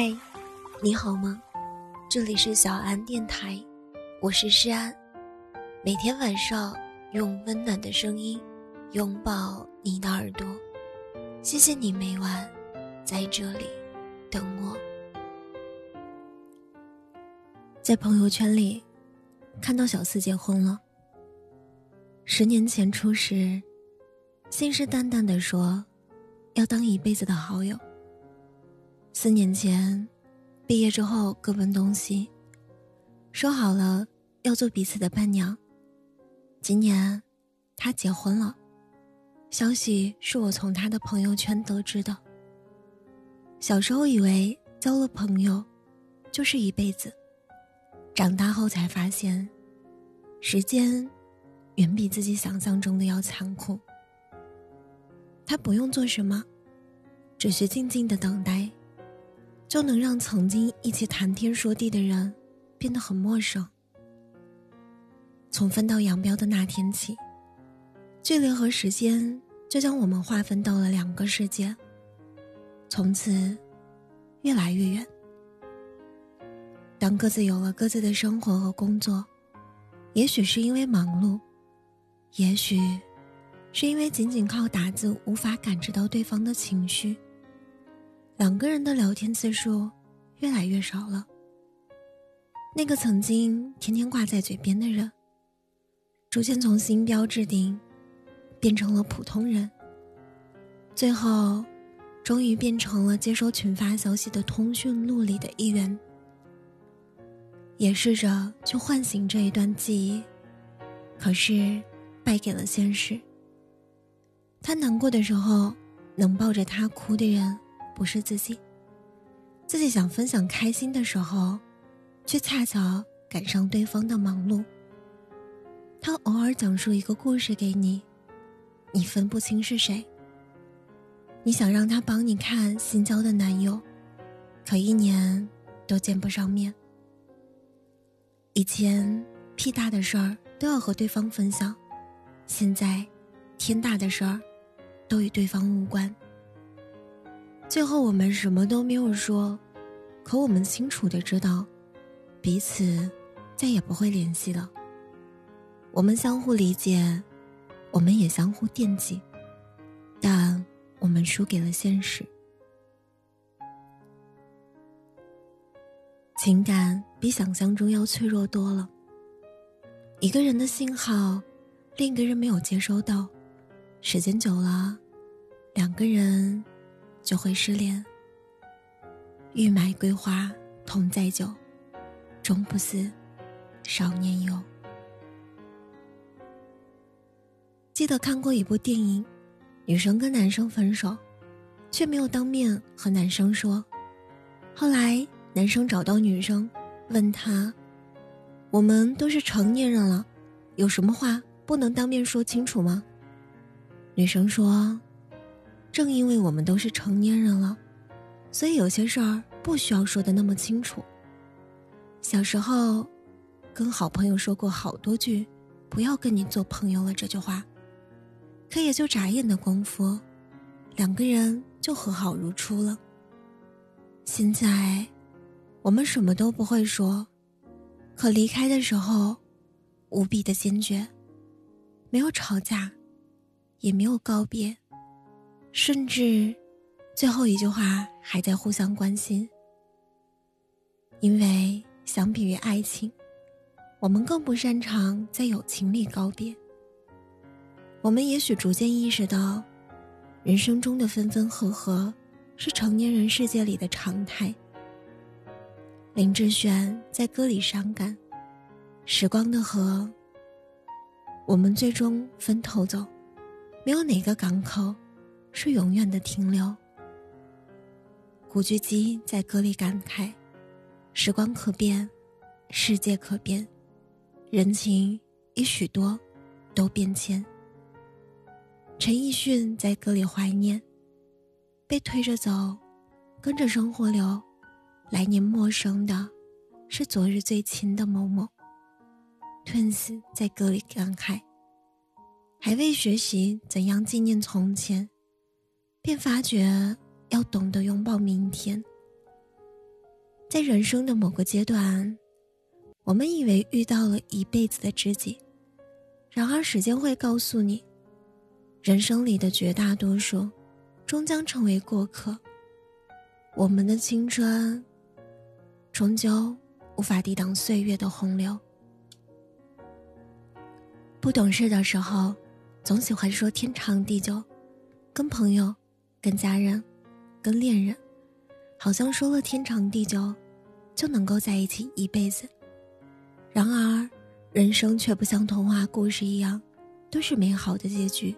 嗨，你好吗？这里是小安电台，我是诗安。每天晚上用温暖的声音拥抱你的耳朵，谢谢你每晚在这里等我。在朋友圈里看到小四结婚了。十年前初识，信誓旦旦的说要当一辈子的好友。四年前，毕业之后各奔东西，说好了要做彼此的伴娘。今年，他结婚了，消息是我从他的朋友圈得知的。小时候以为交了朋友，就是一辈子，长大后才发现，时间远比自己想象中的要残酷。他不用做什么，只需静静的等待。就能让曾经一起谈天说地的人变得很陌生。从分道扬镳的那天起，距离和时间就将我们划分到了两个世界。从此，越来越远。当各自有了各自的生活和工作，也许是因为忙碌，也许是因为仅仅靠打字无法感知到对方的情绪。两个人的聊天次数越来越少了。那个曾经天天挂在嘴边的人，逐渐从星标置顶，变成了普通人。最后，终于变成了接收群发消息的通讯录里的一员。也试着去唤醒这一段记忆，可是败给了现实。他难过的时候，能抱着他哭的人。不是自己，自己想分享开心的时候，却恰巧赶上对方的忙碌。他偶尔讲述一个故事给你，你分不清是谁。你想让他帮你看新交的男友，可一年都见不上面。以前屁大的事儿都要和对方分享，现在天大的事儿都与对方无关。最后我们什么都没有说，可我们清楚的知道，彼此再也不会联系了。我们相互理解，我们也相互惦记，但我们输给了现实。情感比想象中要脆弱多了。一个人的信号，另一个人没有接收到，时间久了，两个人。就会失联。欲买桂花同载酒，终不似少年游。记得看过一部电影，女生跟男生分手，却没有当面和男生说。后来男生找到女生，问她：“我们都是成年人了，有什么话不能当面说清楚吗？”女生说。正因为我们都是成年人了，所以有些事儿不需要说的那么清楚。小时候，跟好朋友说过好多句“不要跟你做朋友了”这句话，可也就眨眼的功夫，两个人就和好如初了。现在，我们什么都不会说，可离开的时候，无比的坚决，没有吵架，也没有告别。甚至，最后一句话还在互相关心。因为相比于爱情，我们更不擅长在友情里告别。我们也许逐渐意识到，人生中的分分合合是成年人世界里的常态。林志炫在歌里伤感：“时光的河，我们最终分头走，没有哪个港口。”是永远的停留。古巨基在歌里感慨：“时光可变，世界可变，人情已许多都变迁。”陈奕迅在歌里怀念：“被推着走，跟着生活流，来年陌生的，是昨日最亲的某某。” Twins 在歌里感慨：“还未学习怎样纪念从前。”便发觉要懂得拥抱明天。在人生的某个阶段，我们以为遇到了一辈子的知己，然而时间会告诉你，人生里的绝大多数，终将成为过客。我们的青春，终究无法抵挡岁月的洪流。不懂事的时候，总喜欢说天长地久，跟朋友、跟家人、跟恋人。好像说了天长地久，就能够在一起一辈子。然而，人生却不像童话故事一样，都是美好的结局。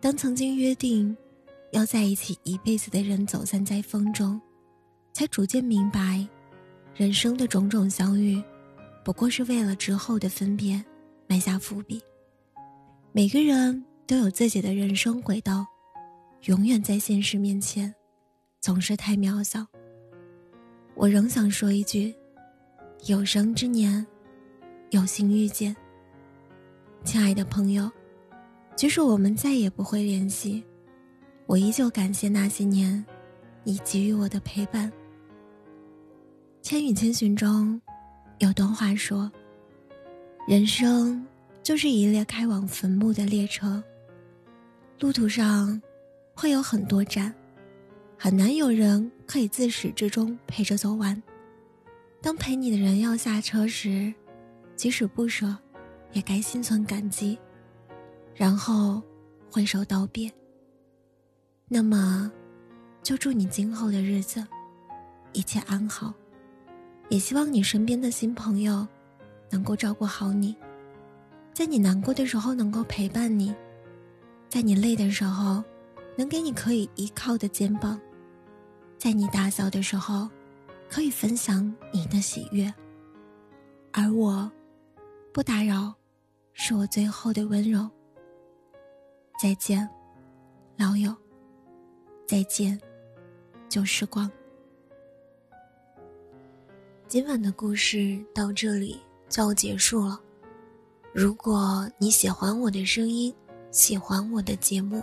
当曾经约定要在一起一辈子的人走散在风中，才逐渐明白，人生的种种相遇，不过是为了之后的分别埋下伏笔。每个人都有自己的人生轨道，永远在现实面前。总是太渺小。我仍想说一句：有生之年，有幸遇见。亲爱的朋友，即使我们再也不会联系，我依旧感谢那些年你给予我的陪伴。《千与千寻》中有段话说：“人生就是一列开往坟墓的列车，路途上会有很多站。”很难有人可以自始至终陪着走完。当陪你的人要下车时，即使不舍，也该心存感激，然后挥手道别。那么，就祝你今后的日子一切安好，也希望你身边的新朋友能够照顾好你，在你难过的时候能够陪伴你，在你累的时候能给你可以依靠的肩膀。在你大笑的时候，可以分享你的喜悦，而我，不打扰，是我最后的温柔。再见，老友。再见，旧时光。今晚的故事到这里就要结束了。如果你喜欢我的声音，喜欢我的节目，